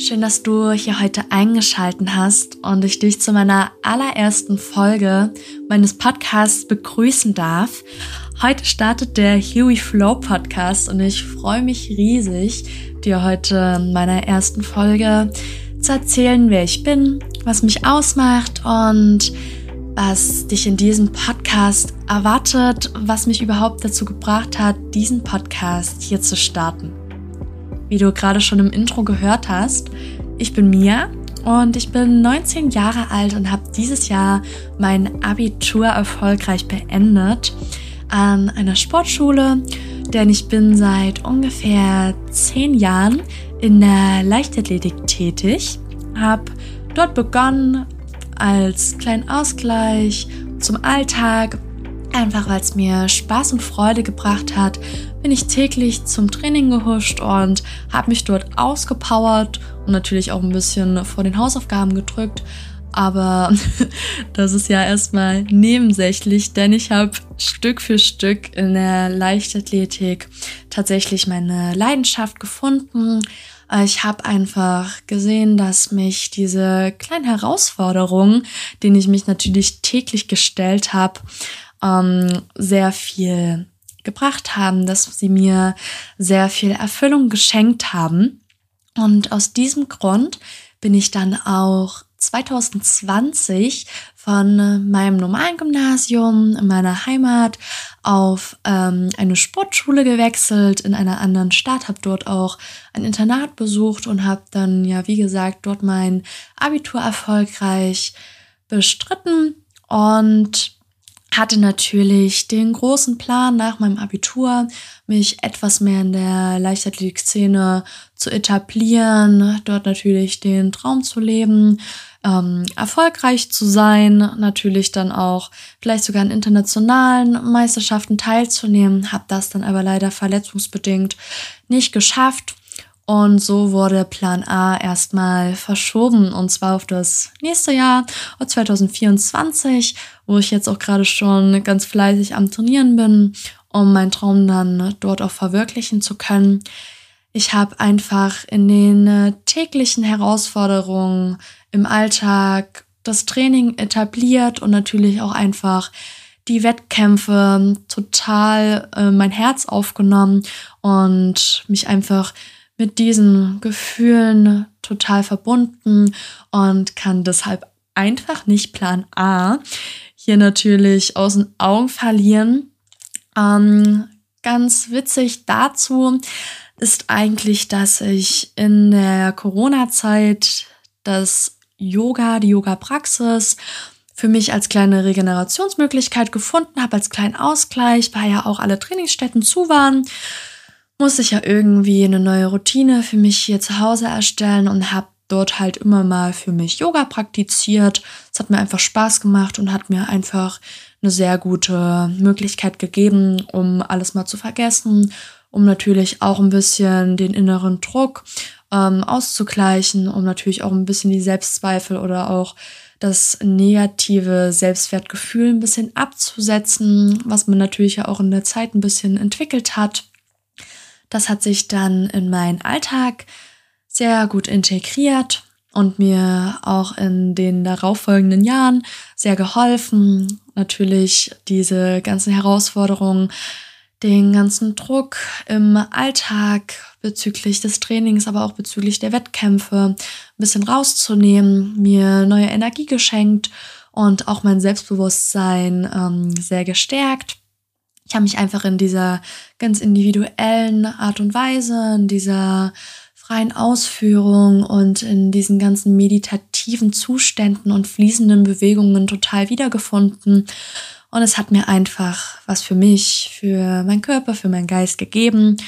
Schön, dass du hier heute eingeschalten hast und ich dich zu meiner allerersten Folge meines Podcasts begrüßen darf. Heute startet der Huey Flow Podcast und ich freue mich riesig, dir heute in meiner ersten Folge zu erzählen, wer ich bin, was mich ausmacht und was dich in diesem Podcast erwartet, was mich überhaupt dazu gebracht hat, diesen Podcast hier zu starten. Wie du gerade schon im Intro gehört hast, ich bin Mia und ich bin 19 Jahre alt und habe dieses Jahr mein Abitur erfolgreich beendet an einer Sportschule, denn ich bin seit ungefähr 10 Jahren in der Leichtathletik tätig, habe dort begonnen als kleinen Ausgleich zum Alltag, einfach weil es mir Spaß und Freude gebracht hat, bin ich täglich zum Training gehuscht und habe mich dort ausgepowert und natürlich auch ein bisschen vor den Hausaufgaben gedrückt. Aber das ist ja erstmal nebensächlich, denn ich habe Stück für Stück in der Leichtathletik tatsächlich meine Leidenschaft gefunden. Ich habe einfach gesehen, dass mich diese kleinen Herausforderungen, denen ich mich natürlich täglich gestellt habe, ähm, sehr viel gebracht haben, dass sie mir sehr viel Erfüllung geschenkt haben. Und aus diesem Grund bin ich dann auch 2020 von meinem normalen Gymnasium in meiner Heimat auf ähm, eine Sportschule gewechselt in einer anderen Stadt, habe dort auch ein Internat besucht und habe dann ja, wie gesagt, dort mein Abitur erfolgreich bestritten und hatte natürlich den großen Plan nach meinem Abitur, mich etwas mehr in der Leichtathletik-Szene zu etablieren, dort natürlich den Traum zu leben, ähm, erfolgreich zu sein, natürlich dann auch vielleicht sogar an internationalen Meisterschaften teilzunehmen, habe das dann aber leider verletzungsbedingt nicht geschafft und so wurde Plan A erstmal verschoben und zwar auf das nächste Jahr, 2024, wo ich jetzt auch gerade schon ganz fleißig am Trainieren bin, um meinen Traum dann dort auch verwirklichen zu können. Ich habe einfach in den täglichen Herausforderungen im Alltag das Training etabliert und natürlich auch einfach die Wettkämpfe total äh, mein Herz aufgenommen und mich einfach mit diesen Gefühlen total verbunden und kann deshalb einfach nicht Plan A hier natürlich aus den Augen verlieren. Ähm, ganz witzig dazu ist eigentlich, dass ich in der Corona-Zeit das Yoga, die Yoga-Praxis für mich als kleine Regenerationsmöglichkeit gefunden habe, als kleinen Ausgleich, weil ja auch alle Trainingsstätten zu waren musste ich ja irgendwie eine neue Routine für mich hier zu Hause erstellen und habe dort halt immer mal für mich Yoga praktiziert. Es hat mir einfach Spaß gemacht und hat mir einfach eine sehr gute Möglichkeit gegeben, um alles mal zu vergessen, um natürlich auch ein bisschen den inneren Druck ähm, auszugleichen, um natürlich auch ein bisschen die Selbstzweifel oder auch das negative Selbstwertgefühl ein bisschen abzusetzen, was man natürlich ja auch in der Zeit ein bisschen entwickelt hat. Das hat sich dann in meinen Alltag sehr gut integriert und mir auch in den darauffolgenden Jahren sehr geholfen. Natürlich diese ganzen Herausforderungen, den ganzen Druck im Alltag bezüglich des Trainings, aber auch bezüglich der Wettkämpfe ein bisschen rauszunehmen, mir neue Energie geschenkt und auch mein Selbstbewusstsein ähm, sehr gestärkt. Ich habe mich einfach in dieser ganz individuellen Art und Weise, in dieser freien Ausführung und in diesen ganzen meditativen Zuständen und fließenden Bewegungen total wiedergefunden. Und es hat mir einfach was für mich, für meinen Körper, für meinen Geist gegeben,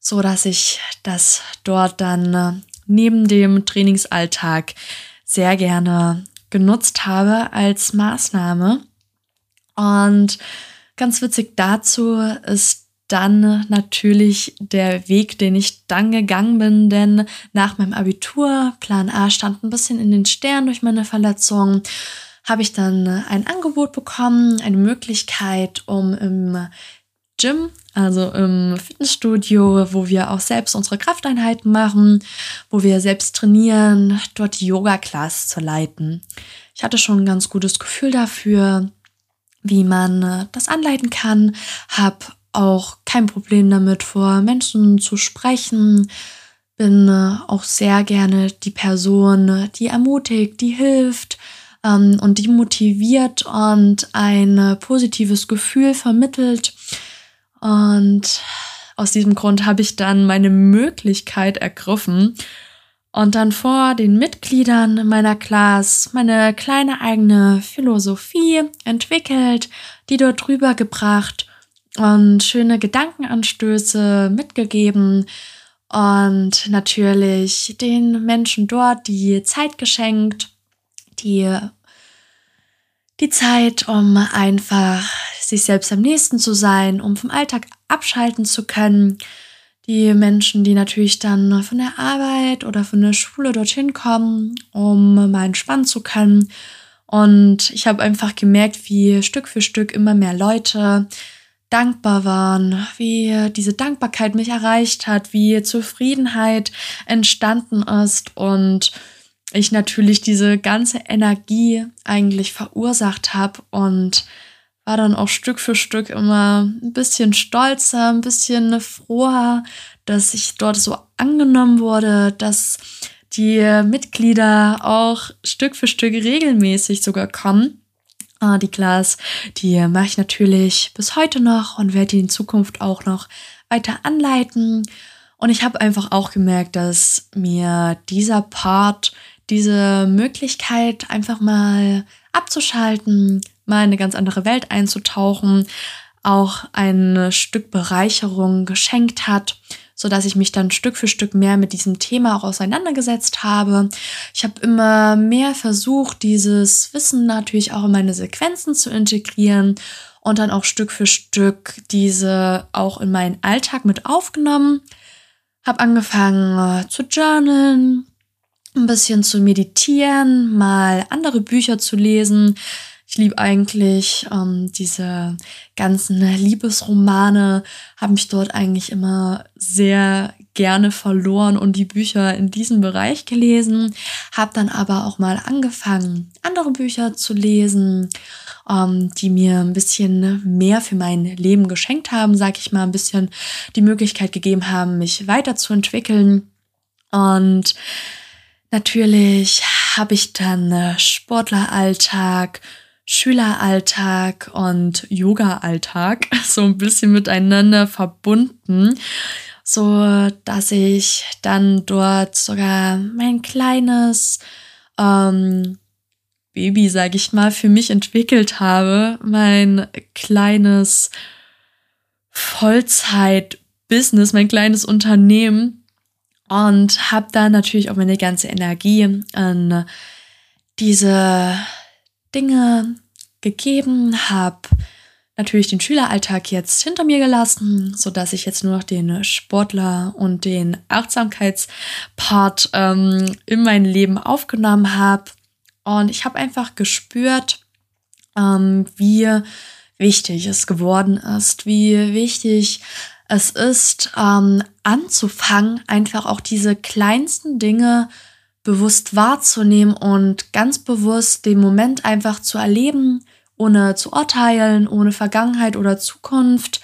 so dass ich das dort dann äh, neben dem Trainingsalltag sehr gerne genutzt habe als Maßnahme. Und Ganz witzig dazu ist dann natürlich der Weg, den ich dann gegangen bin, denn nach meinem Abitur, Plan A stand ein bisschen in den Sternen durch meine Verletzung, habe ich dann ein Angebot bekommen, eine Möglichkeit, um im Gym, also im Fitnessstudio, wo wir auch selbst unsere Krafteinheiten machen, wo wir selbst trainieren, dort die Yoga-Class zu leiten. Ich hatte schon ein ganz gutes Gefühl dafür, wie man äh, das anleiten kann, habe auch kein Problem damit, vor Menschen zu sprechen, bin äh, auch sehr gerne die Person, die ermutigt, die hilft ähm, und die motiviert und ein positives Gefühl vermittelt. Und aus diesem Grund habe ich dann meine Möglichkeit ergriffen und dann vor den Mitgliedern meiner Class meine kleine eigene Philosophie entwickelt, die dort drüber gebracht und schöne Gedankenanstöße mitgegeben und natürlich den Menschen dort die Zeit geschenkt, die die Zeit, um einfach sich selbst am nächsten zu sein, um vom Alltag abschalten zu können. Die Menschen, die natürlich dann von der Arbeit oder von der Schule dorthin kommen, um mal entspannen zu können. Und ich habe einfach gemerkt, wie Stück für Stück immer mehr Leute dankbar waren, wie diese Dankbarkeit mich erreicht hat, wie Zufriedenheit entstanden ist und ich natürlich diese ganze Energie eigentlich verursacht habe und war dann auch Stück für Stück immer ein bisschen stolzer, ein bisschen froher, dass ich dort so angenommen wurde, dass die Mitglieder auch Stück für Stück regelmäßig sogar kommen Ah, die Class, die mache ich natürlich bis heute noch und werde die in Zukunft auch noch weiter anleiten. Und ich habe einfach auch gemerkt, dass mir dieser Part, diese Möglichkeit, einfach mal abzuschalten, mal in eine ganz andere Welt einzutauchen, auch ein Stück Bereicherung geschenkt hat so dass ich mich dann Stück für Stück mehr mit diesem Thema auch auseinandergesetzt habe. Ich habe immer mehr versucht, dieses Wissen natürlich auch in meine Sequenzen zu integrieren und dann auch Stück für Stück diese auch in meinen Alltag mit aufgenommen. Habe angefangen äh, zu journalen, ein bisschen zu meditieren, mal andere Bücher zu lesen, ich liebe eigentlich ähm, diese ganzen Liebesromane, habe mich dort eigentlich immer sehr gerne verloren und die Bücher in diesem Bereich gelesen, habe dann aber auch mal angefangen, andere Bücher zu lesen, ähm, die mir ein bisschen mehr für mein Leben geschenkt haben, sag ich mal, ein bisschen die Möglichkeit gegeben haben, mich weiterzuentwickeln. Und natürlich habe ich dann äh, Sportleralltag, Schüleralltag und Yoga-Alltag so ein bisschen miteinander verbunden, so dass ich dann dort sogar mein kleines ähm, Baby, sage ich mal, für mich entwickelt habe, mein kleines Vollzeit-Business, mein kleines Unternehmen. Und habe da natürlich auch meine ganze Energie an diese Dinge gegeben, habe natürlich den Schüleralltag jetzt hinter mir gelassen, so dass ich jetzt nur noch den Sportler und den Achtsamkeitspart ähm, in mein Leben aufgenommen habe. Und ich habe einfach gespürt, ähm, wie wichtig es geworden ist, wie wichtig es ist, ähm, anzufangen, einfach auch diese kleinsten Dinge bewusst wahrzunehmen und ganz bewusst den Moment einfach zu erleben, ohne zu urteilen, ohne Vergangenheit oder Zukunft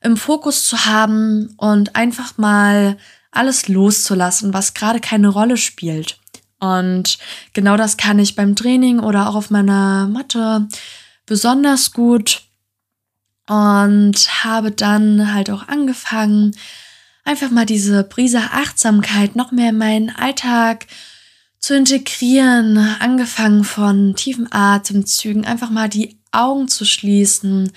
im Fokus zu haben und einfach mal alles loszulassen, was gerade keine Rolle spielt. Und genau das kann ich beim Training oder auch auf meiner Matte besonders gut und habe dann halt auch angefangen, einfach mal diese Prise Achtsamkeit noch mehr in meinen Alltag zu integrieren, angefangen von tiefen Atemzügen, einfach mal die Augen zu schließen,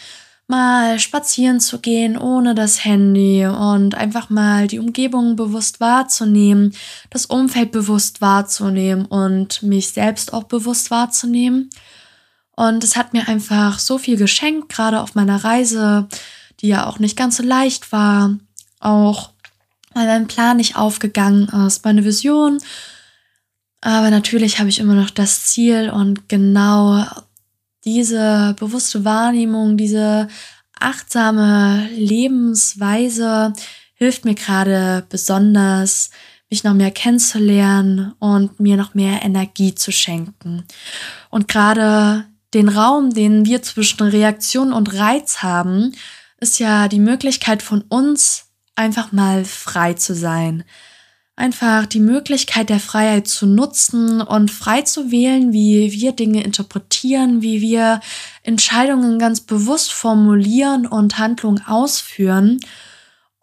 mal spazieren zu gehen ohne das Handy und einfach mal die Umgebung bewusst wahrzunehmen, das Umfeld bewusst wahrzunehmen und mich selbst auch bewusst wahrzunehmen. Und es hat mir einfach so viel geschenkt, gerade auf meiner Reise, die ja auch nicht ganz so leicht war, auch weil mein Plan nicht aufgegangen ist, meine Vision aber natürlich habe ich immer noch das Ziel und genau diese bewusste Wahrnehmung, diese achtsame Lebensweise hilft mir gerade besonders, mich noch mehr kennenzulernen und mir noch mehr Energie zu schenken. Und gerade den Raum, den wir zwischen Reaktion und Reiz haben, ist ja die Möglichkeit von uns, einfach mal frei zu sein. Einfach die Möglichkeit der Freiheit zu nutzen und frei zu wählen, wie wir Dinge interpretieren, wie wir Entscheidungen ganz bewusst formulieren und Handlungen ausführen.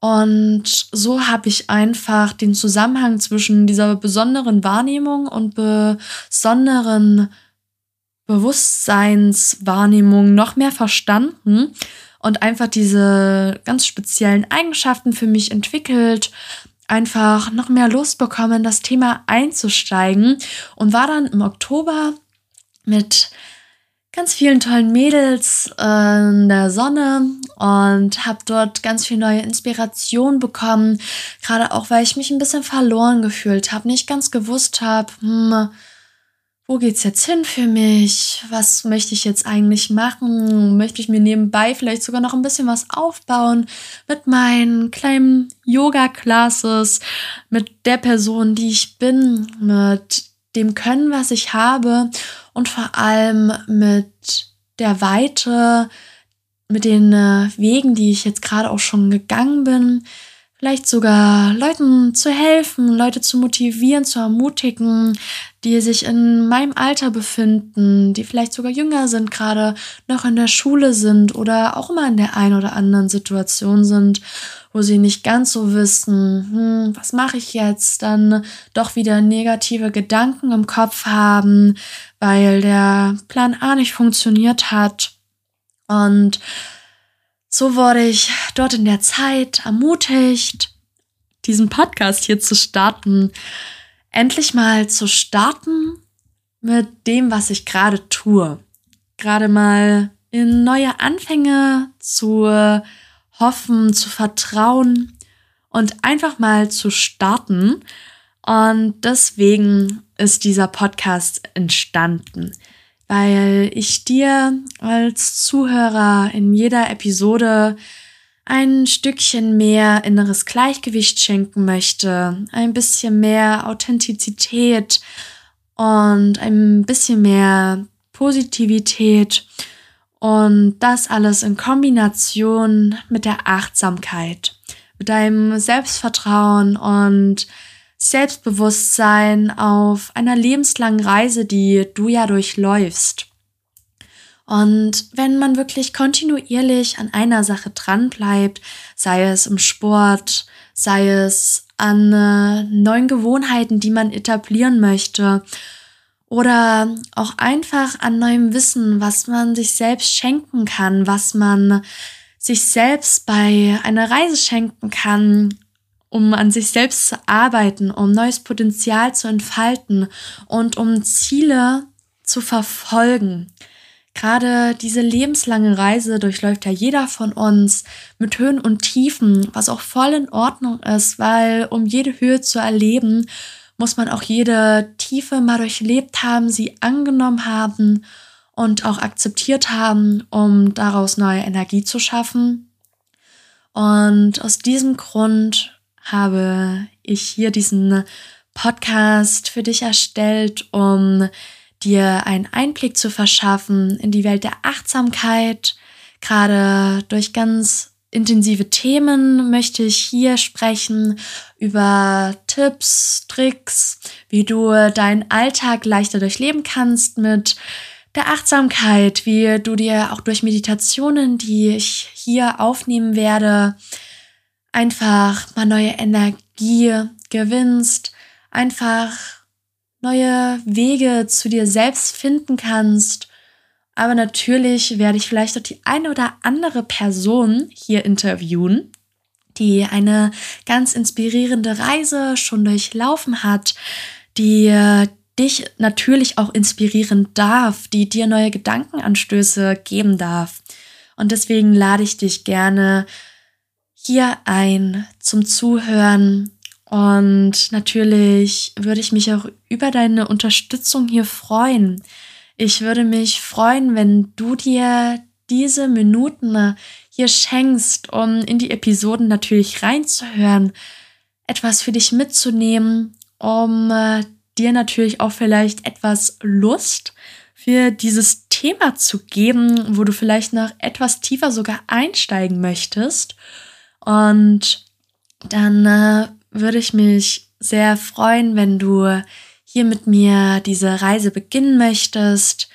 Und so habe ich einfach den Zusammenhang zwischen dieser besonderen Wahrnehmung und besonderen Bewusstseinswahrnehmung noch mehr verstanden und einfach diese ganz speziellen Eigenschaften für mich entwickelt, einfach noch mehr Lust bekommen, das Thema einzusteigen und war dann im Oktober mit ganz vielen tollen Mädels in der Sonne und habe dort ganz viel neue Inspiration bekommen, gerade auch weil ich mich ein bisschen verloren gefühlt habe, nicht ganz gewusst habe, hm, wo geht's jetzt hin für mich? Was möchte ich jetzt eigentlich machen? Möchte ich mir nebenbei vielleicht sogar noch ein bisschen was aufbauen mit meinen kleinen Yoga-Classes, mit der Person, die ich bin, mit dem Können, was ich habe und vor allem mit der Weite, mit den äh, Wegen, die ich jetzt gerade auch schon gegangen bin, vielleicht sogar Leuten zu helfen, Leute zu motivieren, zu ermutigen, die sich in meinem Alter befinden, die vielleicht sogar jünger sind, gerade noch in der Schule sind oder auch immer in der einen oder anderen Situation sind, wo sie nicht ganz so wissen, hm, was mache ich jetzt, dann doch wieder negative Gedanken im Kopf haben, weil der Plan A nicht funktioniert hat. Und so wurde ich dort in der Zeit ermutigt, diesen Podcast hier zu starten, endlich mal zu starten mit dem, was ich gerade tue. Gerade mal in neue Anfänge zu hoffen, zu vertrauen und einfach mal zu starten. Und deswegen ist dieser Podcast entstanden weil ich dir als Zuhörer in jeder Episode ein Stückchen mehr inneres Gleichgewicht schenken möchte, ein bisschen mehr Authentizität und ein bisschen mehr Positivität und das alles in Kombination mit der Achtsamkeit, mit deinem Selbstvertrauen und Selbstbewusstsein auf einer lebenslangen Reise, die du ja durchläufst. Und wenn man wirklich kontinuierlich an einer Sache dran bleibt, sei es im Sport, sei es an äh, neuen Gewohnheiten, die man etablieren möchte, oder auch einfach an neuem Wissen, was man sich selbst schenken kann, was man sich selbst bei einer Reise schenken kann, um an sich selbst zu arbeiten, um neues Potenzial zu entfalten und um Ziele zu verfolgen. Gerade diese lebenslange Reise durchläuft ja jeder von uns mit Höhen und Tiefen, was auch voll in Ordnung ist, weil um jede Höhe zu erleben, muss man auch jede Tiefe mal durchlebt haben, sie angenommen haben und auch akzeptiert haben, um daraus neue Energie zu schaffen. Und aus diesem Grund habe ich hier diesen Podcast für dich erstellt, um dir einen Einblick zu verschaffen in die Welt der Achtsamkeit. Gerade durch ganz intensive Themen möchte ich hier sprechen über Tipps, Tricks, wie du deinen Alltag leichter durchleben kannst mit der Achtsamkeit, wie du dir auch durch Meditationen, die ich hier aufnehmen werde, einfach mal neue Energie gewinnst, einfach neue Wege zu dir selbst finden kannst. Aber natürlich werde ich vielleicht auch die eine oder andere Person hier interviewen, die eine ganz inspirierende Reise schon durchlaufen hat, die dich natürlich auch inspirieren darf, die dir neue Gedankenanstöße geben darf. Und deswegen lade ich dich gerne hier ein zum Zuhören. Und natürlich würde ich mich auch über deine Unterstützung hier freuen. Ich würde mich freuen, wenn du dir diese Minuten hier schenkst, um in die Episoden natürlich reinzuhören, etwas für dich mitzunehmen, um äh, dir natürlich auch vielleicht etwas Lust für dieses Thema zu geben, wo du vielleicht noch etwas tiefer sogar einsteigen möchtest. Und dann äh, würde ich mich sehr freuen, wenn du hier mit mir diese Reise beginnen möchtest,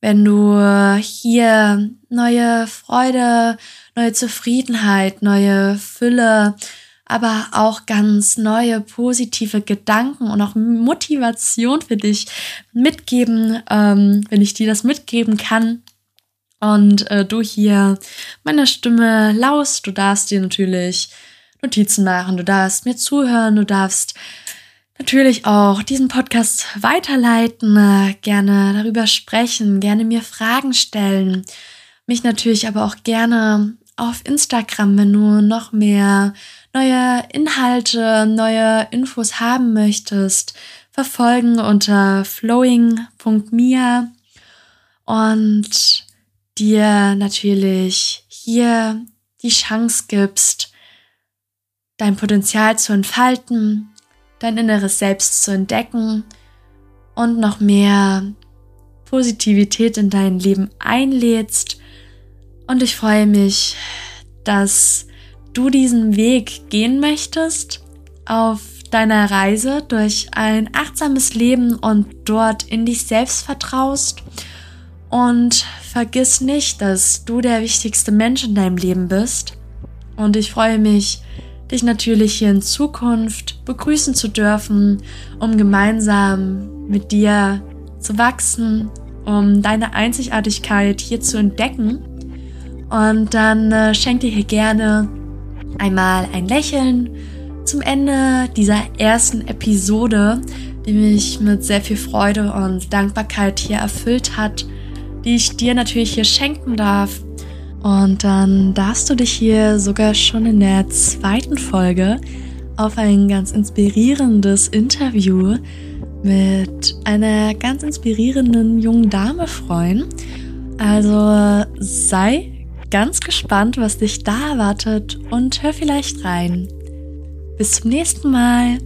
wenn du hier neue Freude, neue Zufriedenheit, neue Fülle, aber auch ganz neue positive Gedanken und auch Motivation für dich mitgeben, ähm, wenn ich dir das mitgeben kann. Und äh, du hier meiner Stimme laust, du darfst dir natürlich Notizen machen, du darfst mir zuhören, du darfst natürlich auch diesen Podcast weiterleiten, äh, gerne darüber sprechen, gerne mir Fragen stellen, mich natürlich aber auch gerne auf Instagram, wenn du noch mehr neue Inhalte, neue Infos haben möchtest, verfolgen unter flowing.mia und dir natürlich hier die Chance gibst, dein Potenzial zu entfalten, dein inneres Selbst zu entdecken und noch mehr Positivität in dein Leben einlädst. Und ich freue mich, dass du diesen Weg gehen möchtest auf deiner Reise durch ein achtsames Leben und dort in dich selbst vertraust. Und vergiss nicht, dass du der wichtigste Mensch in deinem Leben bist. Und ich freue mich, dich natürlich hier in Zukunft begrüßen zu dürfen, um gemeinsam mit dir zu wachsen, um deine Einzigartigkeit hier zu entdecken. Und dann äh, schenk dir hier gerne einmal ein Lächeln zum Ende dieser ersten Episode, die mich mit sehr viel Freude und Dankbarkeit hier erfüllt hat, die ich dir natürlich hier schenken darf. Und dann darfst du dich hier sogar schon in der zweiten Folge auf ein ganz inspirierendes Interview mit einer ganz inspirierenden jungen Dame freuen. Also sei ganz gespannt, was dich da erwartet und hör vielleicht rein. Bis zum nächsten Mal.